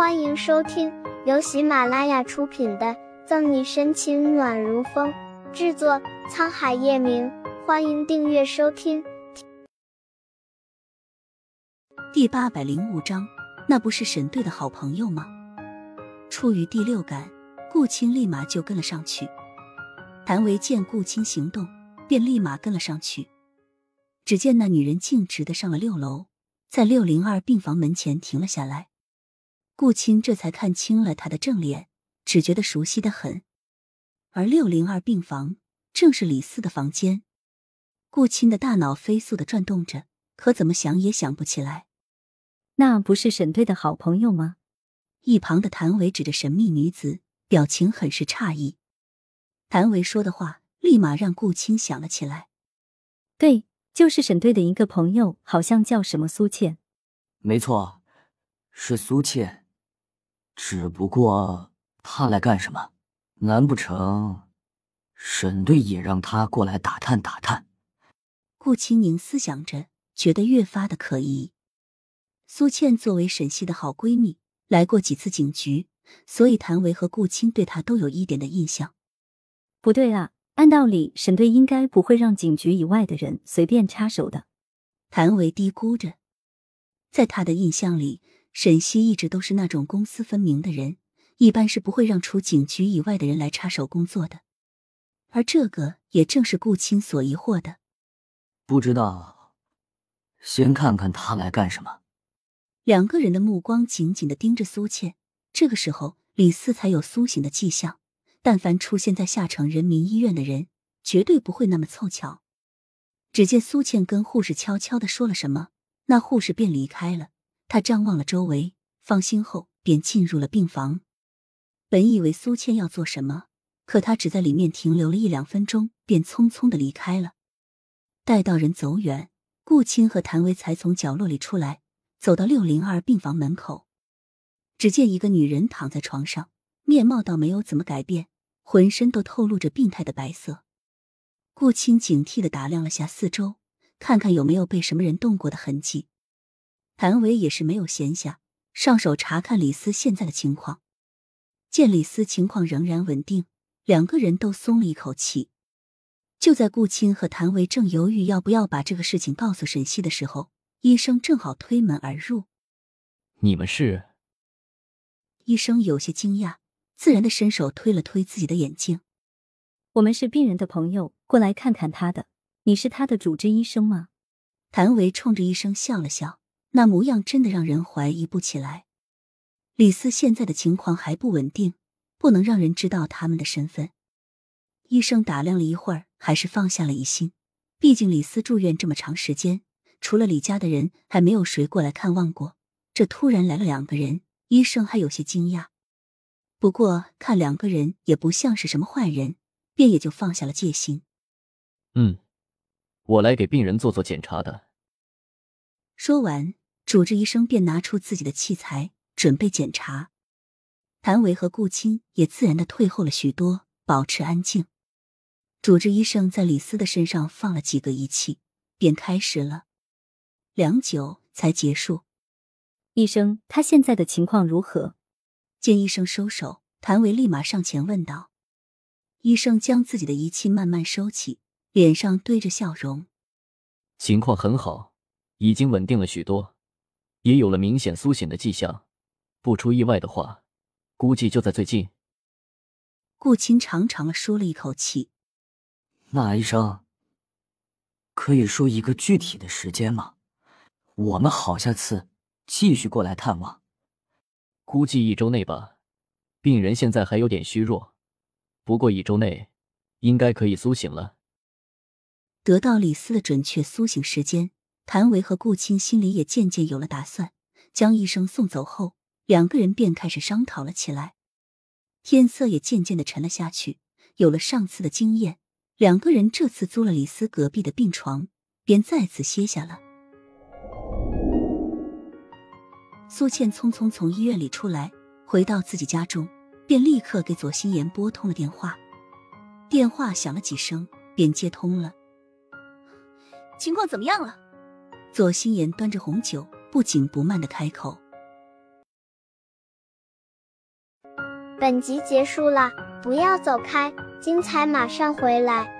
欢迎收听由喜马拉雅出品的《赠你深情暖如风》，制作沧海夜明。欢迎订阅收听。第八百零五章，那不是沈队的好朋友吗？出于第六感，顾青立马就跟了上去。谭维见顾青行动，便立马跟了上去。只见那女人径直的上了六楼，在六零二病房门前停了下来。顾青这才看清了他的正脸，只觉得熟悉的很。而六零二病房正是李四的房间。顾青的大脑飞速的转动着，可怎么想也想不起来。那不是沈队的好朋友吗？一旁的谭维指着神秘女子，表情很是诧异。谭维说的话立马让顾青想了起来。对，就是沈队的一个朋友，好像叫什么苏倩。没错，是苏倩。只不过他来干什么？难不成沈队也让他过来打探打探？顾青宁思想着，觉得越发的可疑。苏倩作为沈西的好闺蜜，来过几次警局，所以谭维和顾青对她都有一点的印象。不对啊，按道理沈队应该不会让警局以外的人随便插手的。谭维嘀咕着，在他的印象里。沈西一直都是那种公私分明的人，一般是不会让除警局以外的人来插手工作的。而这个也正是顾青所疑惑的。不知道，先看看他来干什么。两个人的目光紧紧的盯着苏倩。这个时候，李四才有苏醒的迹象。但凡出现在下城人民医院的人，绝对不会那么凑巧。只见苏倩跟护士悄悄的说了什么，那护士便离开了。他张望了周围，放心后便进入了病房。本以为苏倩要做什么，可他只在里面停留了一两分钟，便匆匆的离开了。待到人走远，顾青和谭维才从角落里出来，走到六零二病房门口。只见一个女人躺在床上，面貌倒没有怎么改变，浑身都透露着病态的白色。顾青警惕的打量了下四周，看看有没有被什么人动过的痕迹。谭维也是没有闲暇，上手查看李斯现在的情况。见李斯情况仍然稳定，两个人都松了一口气。就在顾青和谭维正犹豫要不要把这个事情告诉沈西的时候，医生正好推门而入。你们是？医生有些惊讶，自然的伸手推了推自己的眼镜。我们是病人的朋友，过来看看他的。你是他的主治医生吗？谭维冲着医生笑了笑。那模样真的让人怀疑不起来。李斯现在的情况还不稳定，不能让人知道他们的身份。医生打量了一会儿，还是放下了疑心。毕竟李斯住院这么长时间，除了李家的人，还没有谁过来看望过。这突然来了两个人，医生还有些惊讶。不过看两个人也不像是什么坏人，便也就放下了戒心。嗯，我来给病人做做检查的。说完。主治医生便拿出自己的器材，准备检查。谭维和顾青也自然的退后了许多，保持安静。主治医生在李斯的身上放了几个仪器，便开始了。良久才结束。医生，他现在的情况如何？见医生收手，谭维立马上前问道。医生将自己的仪器慢慢收起，脸上堆着笑容。情况很好，已经稳定了许多。也有了明显苏醒的迹象，不出意外的话，估计就在最近。顾青长长的舒了一口气。那医生可以说一个具体的时间吗？我们好下次继续过来探望。估计一周内吧。病人现在还有点虚弱，不过一周内应该可以苏醒了。得到李斯的准确苏醒时间。谭维和顾青心里也渐渐有了打算。将医生送走后，两个人便开始商讨了起来。天色也渐渐的沉了下去。有了上次的经验，两个人这次租了李斯隔壁的病床，便再次歇下了。苏倩匆匆从医院里出来，回到自己家中，便立刻给左心言拨通了电话。电话响了几声，便接通了。情况怎么样了？左心言端着红酒，不紧不慢的开口。本集结束了，不要走开，精彩马上回来。